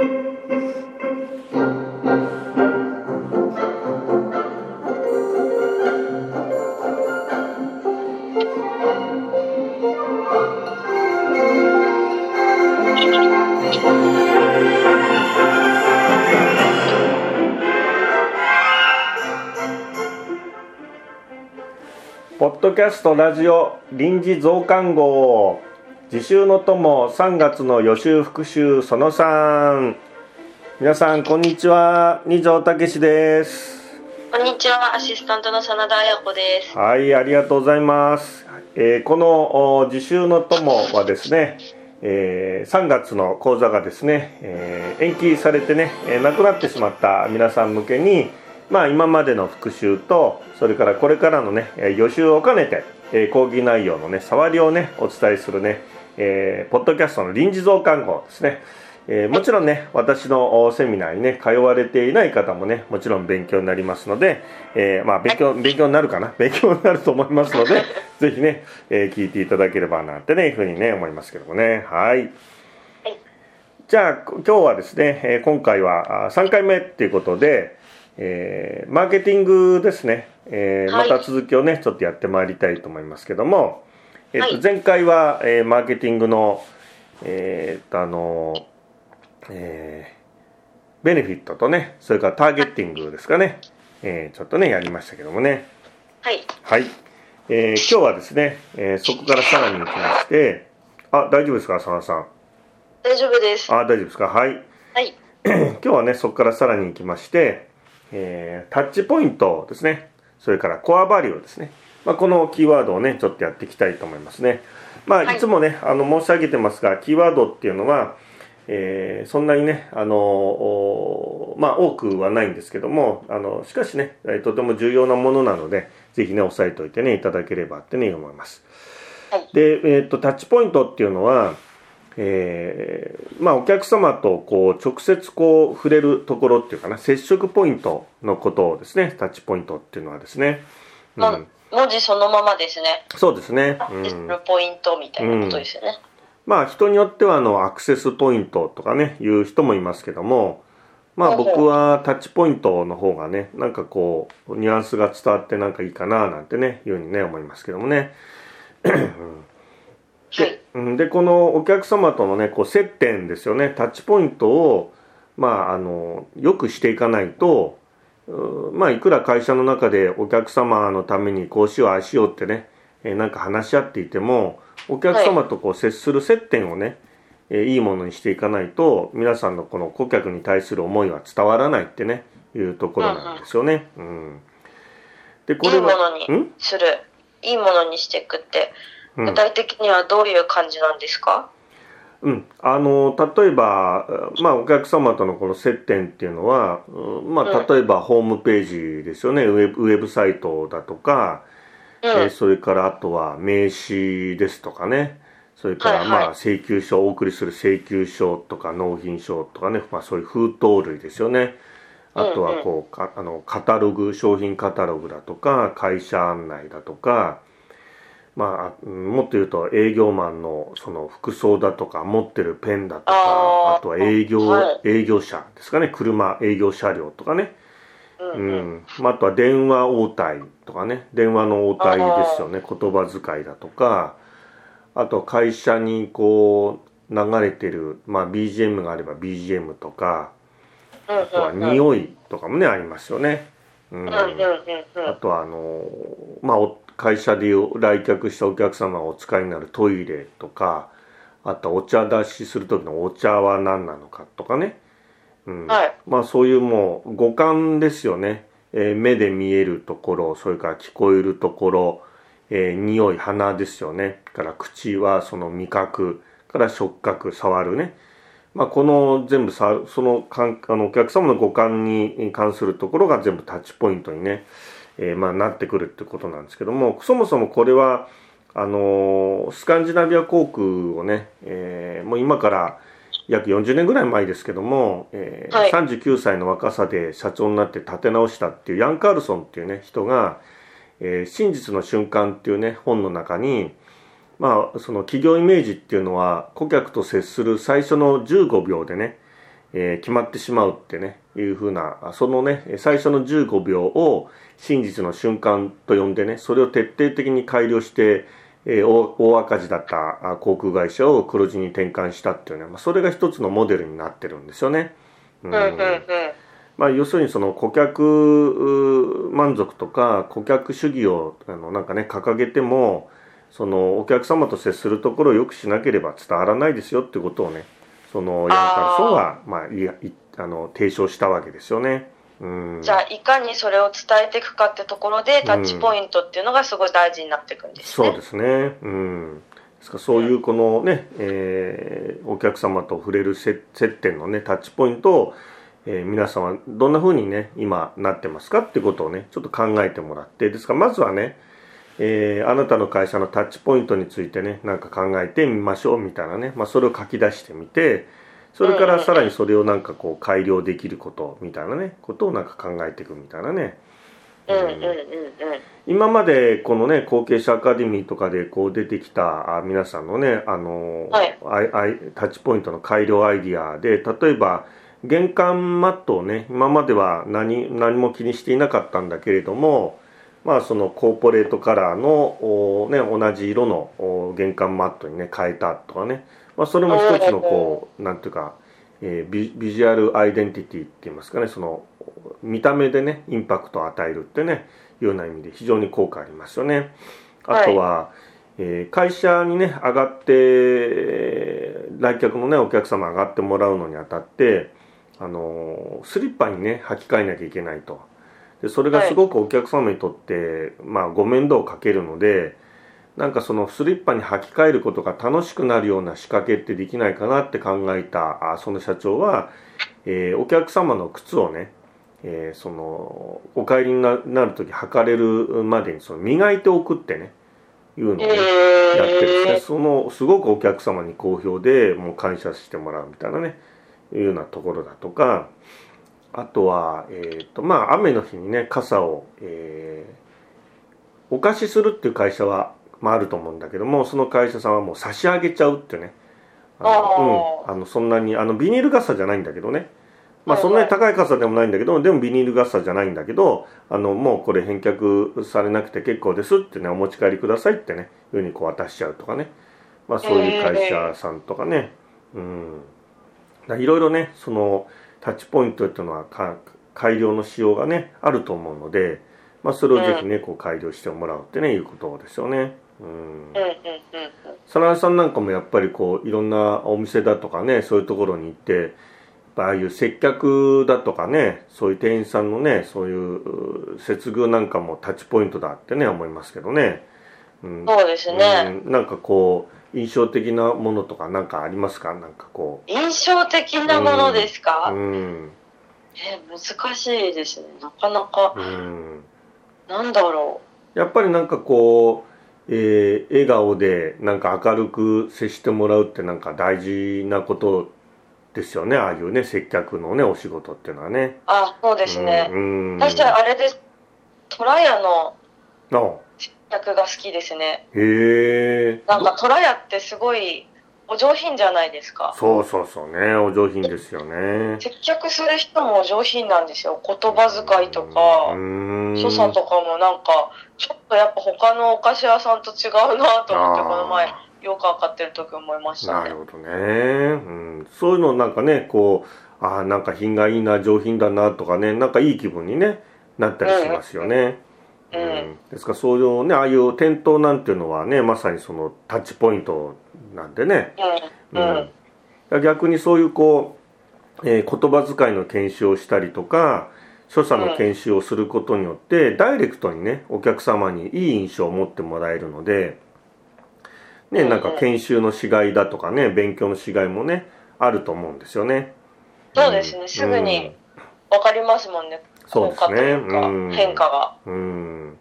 ポッドキャストラジオ臨時増刊号。自習の友3月の予習復習その3皆さんこんにちは。二条武史です。こんにちは、アシスタントの真田彩子です。はいありがとうございます、えーこのお自習の友はですね、えー3月の講座がですね、えー延期されてね、えーなくなってしまった皆さん向けにまあ今までの復習とそれからこれからのねえー予習を兼ねて、えー講義内容のね触りをねお伝えするね、えーポッドキャストの臨時増刊号ですね。えーもちろんね私のおセミナーにね通われていない方もねもちろん勉強になりますので、えーまあ勉強勉強になるかな？勉強になると思いますので ぜひね、えー聞いていただければなってねいうふうにね思いますけどもね。はい。はい。じゃあ今日はですね、えー今回はあ3回目っていうことで、えーマーケティングですね、えーまはい。た続きをねちょっとやってまいりたいと思いますけども、えーとはい。前回は、えーマーケティングのえーとあのえーベネフィットとねそれからターゲッティングですかね、えーちょっとねやりましたけどもね。はい。はい、えー今日はですね、えーそこからさらに行きましてあ大丈夫ですか佐野さん？大丈夫です。あ大丈夫ですか？はい。はい。今日はねそこからさらに行きまして、えータッチポイントですね。それからコアバリューですね、まあ、このキーワードをねちょっとやっていきたいと思いますね。まあはい。いつもねあの申し上げてますがキーワードっていうのはえーそんなにね、あのおまあ、多くはないんですけどもあのしかしね、えーとても重要なものなのでぜひね押さえておいてねいただければってね思います。はい。で、えー、とタッチポイントっていうのは、えーまあ、お客様とこう直接こう触れるところっていうかな接触ポイントのことをですねタッチポイントっていうのはですね、うまあん、文字そのままですね。そうですね、うん。るポイントみたいなことですよね。まあ人によってはあのアクセスポイントとかねいう人もいますけどもまあ僕はタッチポイントの方がねなんかこうニュアンスが伝わってなんかいいかななんてねいうふうにね思いますけどもね。はい。うん。でこのお客様とのねこう接点ですよね。タッチポイントをまああのよくしていかないとうまあいくら会社の中でお客様のためにこうしようああしようってね、えーなんか話し合っていてもお客様とこう接する接点をね、えーいいものにしていかないと皆さんのこの顧客に対する思いは伝わらないってねいうところなんですよね。うん、でこいいものにん？する。いいものにしていくって、うん。具体的にはどういう感じなんですか？うん、あの例えば、まあ、お客様とのこの接点っていうのは、うんまあ、うん。例えばホームページですよね。ウェブウェブサイトだとか、うん。えーそれからあとは名刺ですとかね。それからまあ請求書お送りする請求書とか納品書とかね、まあ、そういう封筒類ですよね。あとはこうかあのカタログ商品カタログだとか会社案内だとかまあうんもっと言うと営業マンのその服装だとか持ってるペンだとかあとは営業、はい。営業車ですかね。車営業車両とかね。うんううん。ん、まああとは電話応対とかね。電話の応対ですよね。言葉遣いだとか。あと会社にこう流れてる、まあ、BGM があれば BGM とか。うんあとはうん。うん。匂いとかもねありますよね。うん。うんうんうんうん。あとはあのまあお会社で来客したお客様がお使いになるトイレとかあとはお茶出しする時のお茶は何なのかとかね、うん。はい。まあそういうもう五感ですよね、えー目で見えるところそれから聞こえるところ、えー匂い鼻ですよね。から口はその味覚から触覚触るね。まあ、この全部さそのかんあのお客様の五感に関するところが全部タッチポイントにね、えーまあ、なってくるってことなんですけどもそもそもこれはあのースカンジナビア航空をね、えーもう今から約40年ぐらい前ですけども、えーはい。39歳の若さで社長になって立て直したっていうヤン・カールソンっていうね人が「えー真実の瞬間」っていうね本の中にまあその企業イメージっていうのは顧客と接する最初の15秒でね、えー決まってしまうってねいうふうなそのね最初の15秒を真実の瞬間と呼んでねそれを徹底的に改良して、えー大大赤字だったあ航空会社を黒字に転換したっていうね、まあ、それが一つのモデルになってるんですよね。まあ、要するにその顧客う満足とか顧客主義をあのなんかね掲げてもそのお客様と接するところをよくしなければ伝わらないですよってことをねそのヤンカルソンはまあいやいあの提唱したわけですよね。うん、じゃあいかにそれを伝えていくかってところでタッチポイントっていうのがすごい大事になっていくんですね。そうですね。うん。ですからそういうこのね、えーお客様と触れる接接点のねタッチポイントを、えー皆さんはどんな風にね今なってますかってことをねちょっと考えてもらってですからまずはね、えーあなたの会社のタッチポイントについてねなんか考えてみましょうみたいなね、まあ、それを書き出してみてそれからさらにそれをなんかこう改良できることみたいなねことをなんか考えていくみたいなね。うんうんうんうん。今までこのね後継者アカデミーとかでこう出てきたあ皆さんのねあの、はいアイアイタッチポイントの改良アイディアで例えば玄関マットをね今までは何何も気にしていなかったんだけれどもまあそのコーポレートカラーのおね同じ色のお玄関マットにね変えたとかね、まあ、それも一つのこうなんていうか、えービビジュアルアイデンティティって言いますかね。その見た目でねインパクトを与えるってねいうような意味で非常に効果ありますよね。あとは、えー会社にね上がってえー来客のねお客様上がってもらうのにあたってあのースリッパにね履き替えなきゃいけないとでそれがすごくお客様にとって、まあご面倒をかけるのでなんかそのスリッパに履き替えることが楽しくなるような仕掛けってできないかなって考えたあその社長は、えーお客様の靴をねえーそのお帰りにななる時履かれるまでにその磨いておくってねいうのをね、やってですね。えそのすごくお客様に好評でもう感謝してもらうみたいなねいうようなところだとかあとは、えーとまあ、雨の日にね傘を、えーお貸しするっていう会社は、まあ、あると思うんだけどもその会社さんはもう差し上げちゃうってね。あの,、うん、あのそんなにあのビニール傘じゃないんだけどね。まあそんなに高い傘でもないんだけどでもビニール傘じゃないんだけどあのもうこれ返却されなくて結構ですってねお持ち帰りくださいってねいうふうにこう渡しちゃうとかね。まあそういう会社さんとかね。うん。いろいろねそのタッチポイントっていうのはか改良の仕様がねあると思うので、まあ、それをぜひねこう改良してもらうってねいうことですよね。うん。うんうんうん真田さんなんかもやっぱりこういろんなお店だとかねそういうところに行ってああいう接客だとかねそういう店員さんのねそういうう接遇なんかもタッチポイントだってね思いますけどね、うん。そうですね。うん。なんかこう印象的なものとかなんかありますか？なんかこ印象的なものですうか、うん。え難しいですね。なかなか、うん。なんだろやっぱりなんかこう、えー笑顔でなんか明るく接してもらうってなんか大事なことですよね。ああいうね接客のねお仕事っていうのはね。う。あ、そうですね。うん、私はあれです。トラヤのあ客が好きですね。へえ。なんかトラヤってすごいお上品じゃないですか。そうそうそうねお上品ですよね。接客する人もお上品なんですよ。言葉遣いとか、うん所作とかもなんか、ちょっとやっぱ他のお菓子屋さんと違うなと思って、この前、よくわかってる時思いましたね。なるほどね、うん、そういうのなんかねこうああなんか品がいいな上品だなとかねなんかいい気分にねなったりしますよね、うんですからそういうねああいう店頭なんていうのはねまさにそのタッチポイントなんでね、うん。うん。逆にそういうこう、えー言葉遣いの研修をしたりとか所作の研修をすることによって、ダイレクトにねお客様にいい印象を持ってもらえるので、ね、なんか研修のしがいだとかね勉強のしがいもねあると思うんですよね。そうですね。すぐにわかりますもんね。そうですね。効果というかうん。変化が。うん。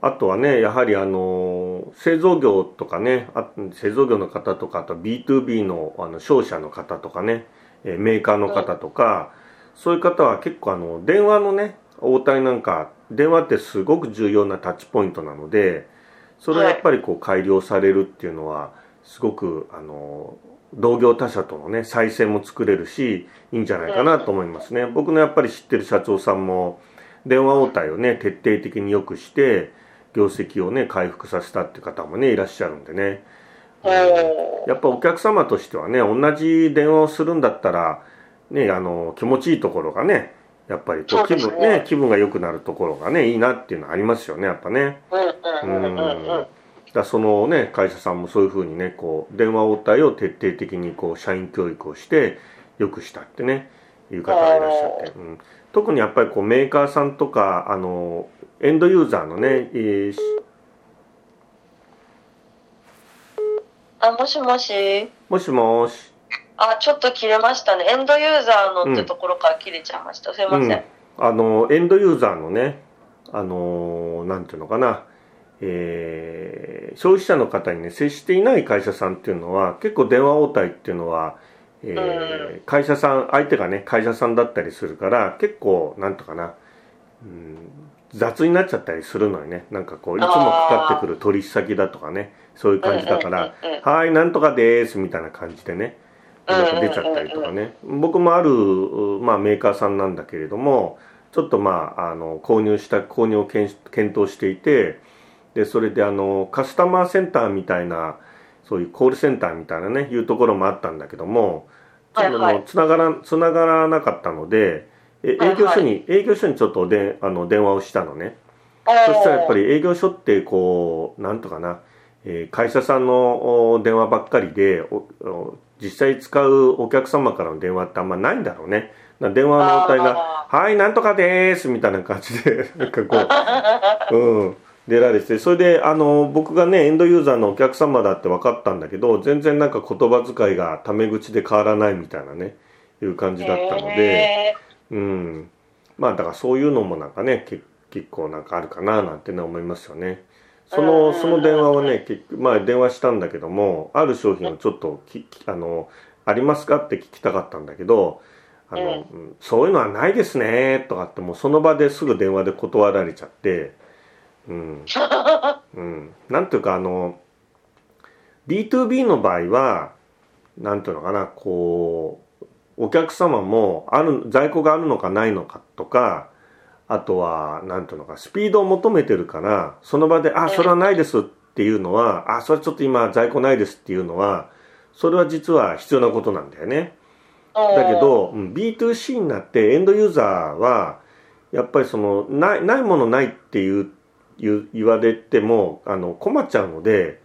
あとはねやはりあの製造業とかねあ製造業の方とかあと B2B のあの商社の方とかねえーメーカーの方とか、そういう方は結構あの電話のね応対なんか電話ってすごく重要なタッチポイントなのでそれはやっぱりこう改良されるっていうのはすごくあの同業他社とのね再生も作れるしいいんじゃないかなと思いますね、僕のやっぱり知ってる社長さんも電話応対をね徹底的に良くして業績をね回復させたって方もねいらっしゃるんでね、うん、やっぱお客様としてはね同じ電話をするんだったらねあの気持ちいいところがねやっぱりこう気分ね、ね、気分が良くなるところがねいいなっていうのはありますよねやっぱね。うんだそのね会社さんもそういうふうにねこう電話応対を徹底的にこう社員教育をして良くしたってねいう方がいらっしゃって、うん、特にやっぱりこうメーカーさんとかあのエンドユーザーのね、えー、あもしもし？もしもし。あちょっと切れましたね。エンドユーザーのってところから切れちゃいました、うん、すいません、うん、あのエンドユーザーのねあのなんていうのかなえー、消費者の方にね接していない会社さんっていうのは結構電話応対っていうのは、えー、会社さん相手がね会社さんだったりするから結構なんとかな、うん、雑になっちゃったりするのよね。なんかこういつもかかってくる取引先だとかねそういう感じだから「はいなんとかです」みたいな感じでね出ちゃったりとかね。僕もある、まあ、メーカーさんなんだけれどもちょっとまああの購入した購入を検討していてでそれであのカスタマーセンターみたいなそういうコールセンターみたいなねいうところもあったんだけどもちょっともうつながらつながらなかったので営業所に、営業所にちょっとであの電話をしたのね。そしたらやっぱり営業所ってこうなんとかな、えー、会社さんの電話ばっかりで実際使うお客様からの電話ってあんまないんだろうね。電話の応対が「はいなんとかです」みたいな感じでなんかこう うん出られてそれであの僕がねエンドユーザーのお客様だって分かったんだけど全然なんか言葉遣いがタメ口で変わらないみたいなねいう感じだったので、うんまあだからそういうのもなんかね結構なんかあるかななんてね思いますよね。そのその電話はね結まあ電話したんだけどもある商品をちょっときあのありますかって聞きたかったんだけどあの、うん、そういうのはないですねとかってもうその場ですぐ電話で断られちゃって。うん、うん、なんていうかあの B2B の場合はなんていうのかなこうお客様もある在庫があるのかないのかとかあとはなんていうのかスピードを求めてるからその場で「あそれはないです」っていうのは「あそれちょっと今在庫ないです」っていうのはそれは実は必要なことなんだよね。だけど B2C になってエンドユーザーはやっぱりそのないないものないっていう言言われてもあの困っちゃうので、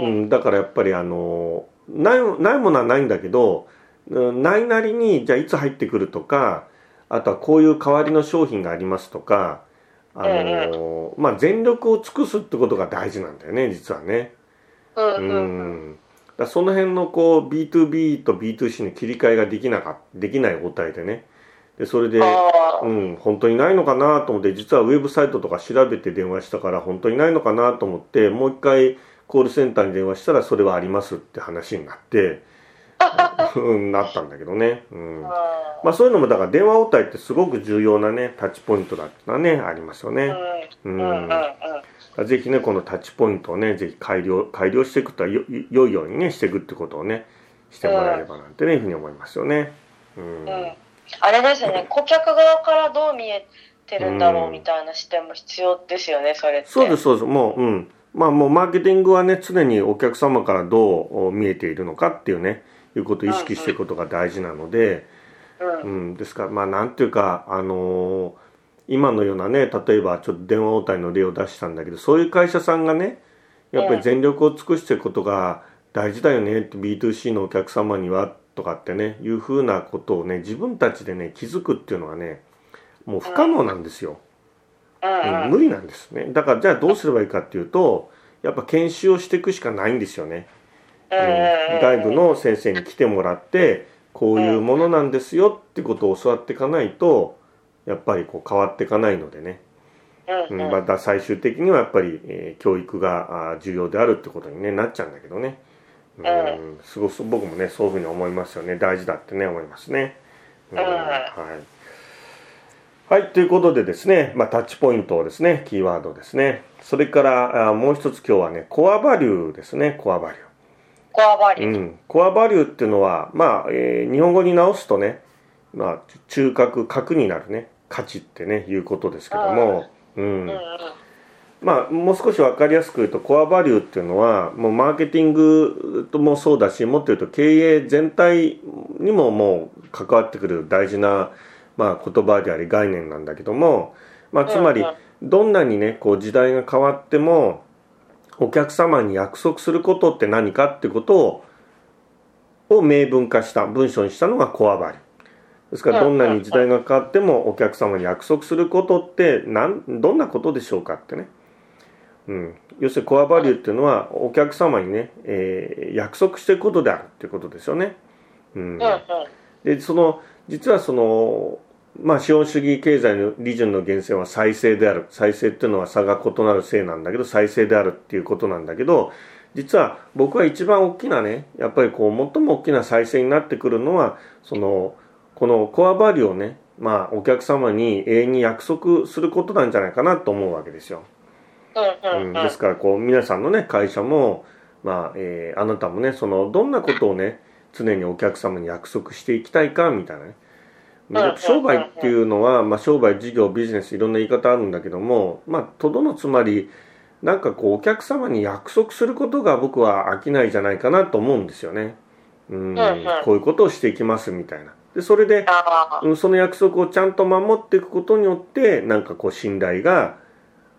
うん、だからやっぱりあのないないものはないんだけどないなりにじゃあいつ入ってくるとかあとはこういう代わりの商品がありますとかあの、まあ、全力を尽くすってことが大事なんだよね実はね。うんだその辺のこう B2B と B2C の切り替えができなかできない状態でね。でそれで、うん、本当にないのかなと思って実はウェブサイトとか調べて電話したから本当にないのかなと思ってもう一回コールセンターに電話したらそれはありますって話になってうん、なったんだけどね、うん。まあ、そういうのもだから電話応対ってすごく重要なねタッチポイントだってのはねありますよね。うん。ぜひねこのタッチポイントをねぜひ改良改良していくとよ良いようにねしていくってことをねしてもらえればなんてねいうふうに思いますよね。うんあれですね、顧客側からどう見えてるんだろうみたいな視点も必要ですよね、それって。そうです、そうです。もう、うん。まあもうマーケティングはね、常にお客様からどう見えているのかっていうね、いうことを意識していくことが大事なので、うん、うん、ですから、まあなんていうか、あのー、今のようなね、例えばちょっと電話応対の例を出したんだけど、そういう会社さんがね、やっぱり全力を尽くしていくことが大事だよねって B2C のお客様にはとかってねいうふうなことをね自分たちでね気づくっていうのはねもう不可能なんですよ、うん、無理なんですね。だからじゃあどうすればいいかっていうとやっぱ研修をしていくしかないんですよね、うん、外部の先生に来てもらってこういうものなんですよってことを教わっていかないとやっぱりこう変わっていかないのでね、うん、また最終的にはやっぱり、えー、教育が重要であるってことに、ね、なっちゃうんだけどね。うん、すごく僕もねそういうふうに思いますよね大事だってね思いますね。うん、はいはい、ということでですね、まあ、タッチポイントをですね、キーワードですね。それから、あもう一つ今日はね、コアバリューですね、コアバリュー。コアバリュー。うん、コアバリューっていうのは、まあ、えー日本語に直すとね、まあ、中核、核になるね、価値ってね、いうことですけども、うんうんうん。まあ、もう少し分かりやすく言うと、コアバリューっていうのは、もうマーケティングともそうだし、もっと言うと経営全体にももう関わってくる大事な、まあ、言葉であり概念なんだけども、まあ、つまりどんなにね、こう時代が変わっても、お客様に約束することって何かってことを、を明文化した、文章にしたのがコアバリュー。ですから、どんなに時代が変わってもお客様に約束することってなん、どんなことでしょうかってね。うん、要するにコアバリューっていうのはお客様にね、えー約束していくことであるっていうことですよね。うんうんうん。でその実はそのまあ資本主義経済の利潤の源泉は再生である再生っていうのは差が異なる性なんだけど再生であるっていうことなんだけど実は僕は一番大きなねやっぱりこう最も大きな再生になってくるのはそのこのコアバリューをねまあお客様に永遠に約束することなんじゃないかなと思うわけですよ。うんうんうん。うんですからこう皆さんのね会社も、まあえーあなたもねそのどんなことをね常にお客様に約束していきたいかみたいなねうん商売っていうのは、まあ、商売事業ビジネスいろんな言い方あるんだけどもまあとどのつまりなんかこうお客様に約束することが僕は飽きないじゃないかなと思うんですよね。うんうんうんこういうことをしていきますみたいな。でそれで。うんその約束をちゃんと守っていくことによってなんかこう信頼が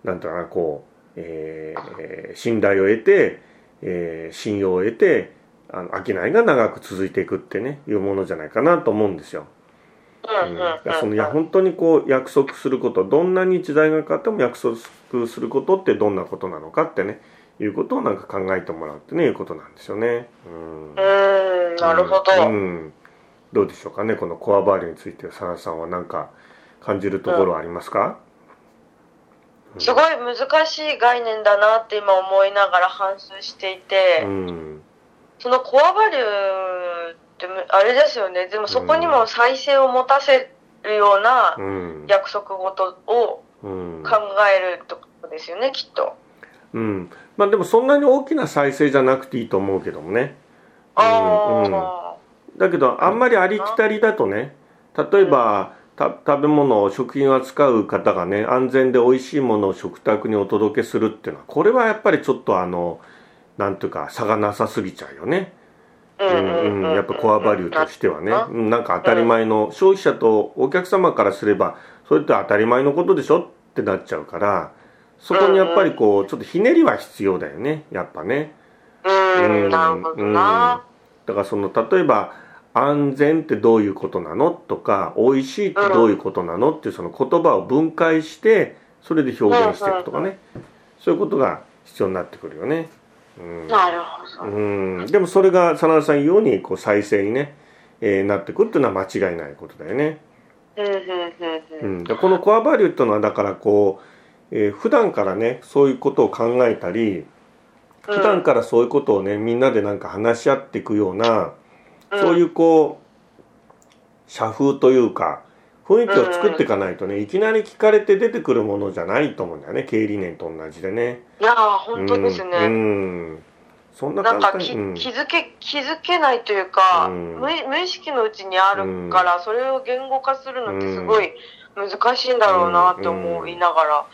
なんていうかなこう、えーえー信頼を得て、えー信用を得てあの商いが長く続いていくってねいうものじゃないかなと思うんですよ。うんそのうん。いや本当にこう約束することどんなに時代が変わっても約束することってどんなことなのかってねいうことをなんか考えてもらうってねいうことなんですよね。うんうーん、なるほど。うん、どうでしょうかねこのコアバリューについてサラさんは何か感じるところはありますか、すごい難しい概念だなって今思いながら反芻していて、うんそのコアバリューってむあれですよね。でもそこにも再生を持たせるようなうん。約束事をうん。考えるってことですよね、きっと。うん。まあでもそんなに大きな再生じゃなくていいと思うけどもね。あうん。あ。だけどあんまりありきたりだとね例えば、た食べ物食品を扱う方がね安全で美味しいものを食卓にお届けするっていうのはこれはやっぱりちょっとあのなんていうか差がなさすぎちゃうよね。ううんうん、やっぱコアバリューとしてはね、うん。なんか当たり前の、消費者とお客様からすれば、それって当たり前のことでしょ？ってなっちゃうから、そこにやっぱりこう、ちょっとひねりは必要だよね、やっぱね。うーん、なるほどな。だからその、例えば、安全ってどういうことなの？とか、美味しいってどういうことなの？っていうその言葉を分解して、それで表現していくとかね、そういうことが必要になってくるよね。うん。なるほど。うん。でもそれが真田さん言うようにこう再生にね、えーなってくるっていうのは間違いないことだよね。うん、このコアバリューっていうのはだからこう、えー普段からねそういうことを考えたり普段からそういうことをねみんなでなんか話し合っていくような、そういうこう社風というか雰囲気を作っていかないとねいきなり聞かれて出てくるものじゃないと思うんだよね経営理念と同じでね。いやー、本当ですうん。ね。うん。そんななんかき、気づけ気づけないというか、うん。無い無意識のうちにあるから、それを言語化するのってすごい難しいんだろうなって思いながら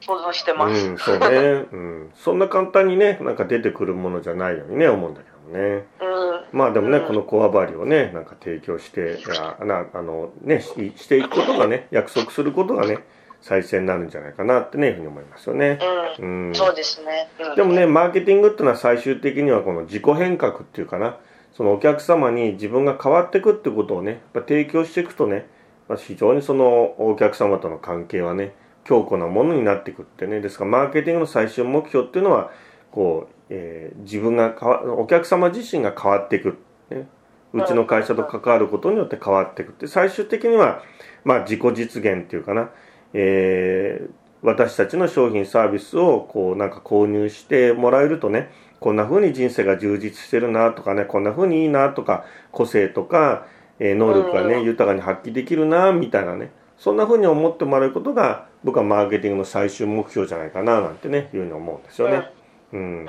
想像してます。うん、そうね、うん、そんな簡単にねなんか出てくるものじゃないようにね思うんだけどね。うん。まあでもね、うん。このコアバリをねなんか提供していやなあのねししていくことがね約束することがね再生になるんじゃないかなってねいうふうに思いますよね、う、うん。ん、そうですね。うん。でもね、マーケティングっていうのは最終的にはこの自己変革っていうかな、そのお客様に自分が変わっていくってことをね、やっぱ提供していくとね、まあ、非常にそのお客様との関係はね、強固なものになっていくってね、ですからマーケティングの最終目標っていうのは、こう、えー自分が変わ、お客様自身が変わっていく。ね、うちの会社と関わることによって変わっていく。って、最終的には、まあ自己実現っていうかな、えー私たちの商品サービスをこうなんか購入してもらえるとねこんな風に人生が充実してるなとかねこんな風にいいなとか個性とか、えー能力がね、うん。豊かに発揮できるなみたいなね。そんな風に思ってもらうことが僕はマーケティングの最終目標じゃないかななんてねいうふうに思うんですよね。うん。うんうん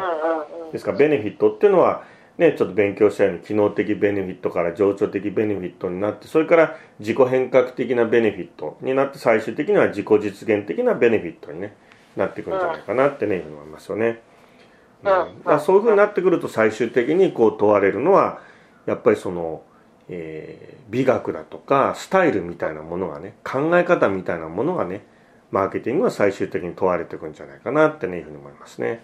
うん。ですからベネフィットっていうのはね、ちょっと勉強したように機能的ベネフィットから情緒的ベネフィットになってそれから自己変革的なベネフィットになって最終的には自己実現的なベネフィットに、ね、なっていくんじゃないかなってね、思いますよね。うん、そういうふうになってくると最終的にこう問われるのはやっぱりその、えー、美学だとかスタイルみたいなものがね考え方みたいなものがねマーケティングは最終的に問われていくんじゃないかなってねいうふうに思いますね。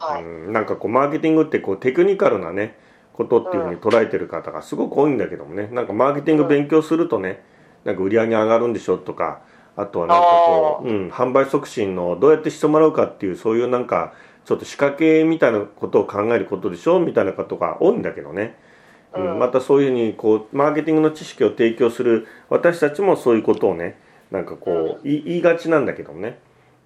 はい、うん、なんかこうマーケティングってこうテクニカルなねことっていうふうに捉えてる方がすごく多いんだけどもね。なんかマーケティング勉強するとねなんか売り上げ上がるんでしょとかあとはなんかこう、うん、販売促進のどうやってしてもらうかっていうそういうなんかちょっと仕掛けみたいなことを考えることでしょみたいなことが多いんだけどね、うん、またそういうふうにこうマーケティングの知識を提供する私たちもそういうことをねなんかこう、言いがちなんだけどもね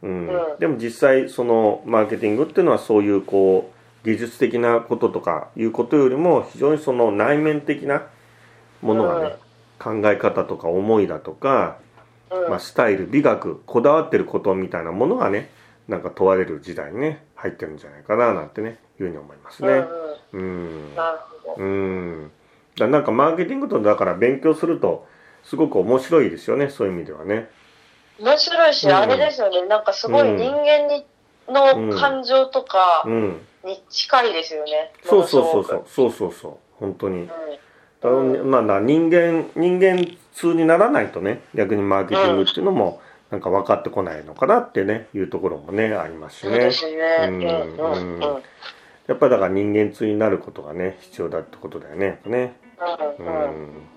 うん、でも実際そのマーケティングっていうのはそういうこう技術的なこととかいうことよりも非常にその内面的なものがね、考え方とか思いだとか、まあ、スタイル美学こだわってることみたいなものがねなんか問われる時代にね入ってるんじゃないかななんてねいうふうに思いますね。うん、うん、だなんかマーケティングとだから勉強するとすごく面白いですよねそういう意味ではね。面白いし、あれですよね、なんかすごい人間に、の感情とかに近いですよね。そうそうそうそう、そうそうそう、本当に。うん、まあ人間、人間通にならないとね、逆にマーケティングっていうのも、なんか分かってこないのかなってね、いうところもね、ありますしね。そうですね。うん。うん。やっぱりだから人間通になることがね、必要だってことだよね。ね。うん。うん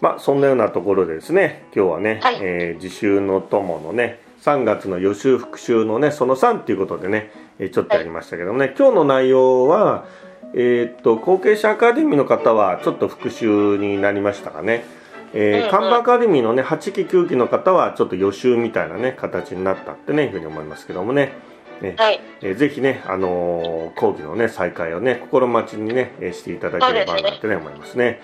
まあそんなようなところでですね今日はね、はい、えー、自習の友のね3月の予習復習のねその3ということでねちょっとやりましたけどもね、はい、今日の内容はえー、っと後継者アカデミーの方はちょっと復習になりましたかね、えー、看板アカデミーのね8期9期の方はちょっと予習みたいなね形になったってねいうふうに思いますけどもね。ね、はい、えー、ぜひね、あのー、講義のね再開をね心待ちにねしていただければなってね。思いますね。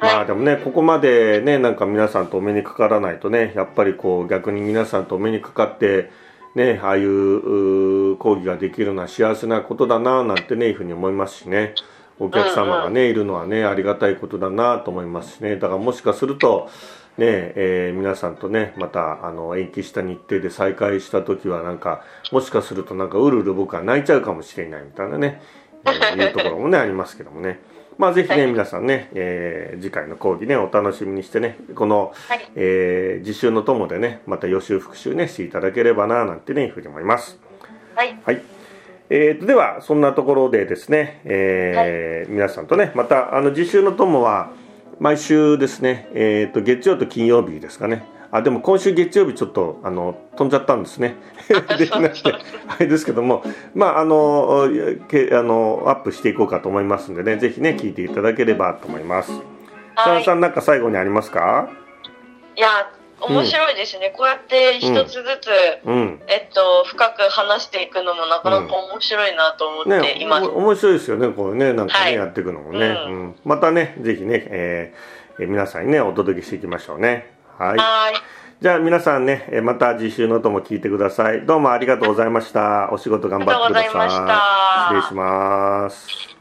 まあでもねここまでねなんか皆さんとお目にかからないとねやっぱりこう逆に皆さんとお目にかかってねああいう講義ができるのは幸せなことだななんてねいうふうに思いますしね。お客様がねいるのはねありがたいことだなと思いますしね。だからもしかするとねえー、皆さんとねまたあの延期した日程で再開した時はなんかもしかするとなんかうるうる僕は泣いちゃうかもしれないみたいなね、えー、いうところもねありますけどもね。まあ、ぜひね、はい、皆さんね、えー、次回の講義ね、お楽しみにしてね、この、はい、えー、自習の友でね、また予習復習ね、していただければな、なんてね、いうふうに思います。はい。はい。えーと、では、そんなところでですね、えー、はい、皆さんとね、また、あの、自習の友は、毎週ですね、えーと、月曜と金曜日ですかね、あでも今週月曜日ちょっとあの飛んじゃったんですね。できなくてあれですけどもまああのけあのアップしていこうかと思いますんでねぜひね聞いていただければと思います。はい、さんなんか最後にありますか？いや面白いですね、うん、こうやって一つずつ、うん、えっと、深く話していくのもなかなか面白いなと思っています、うんね、面白いですよねこれねなんかね、はい、やっていくのもね、うん。またねぜひね、えー、皆さんにねお届けしていきましょうね。はい。はいじゃあ皆さんね、また次週の音も聞いてください。どうもありがとうございました。お仕事頑張ってください。失礼します。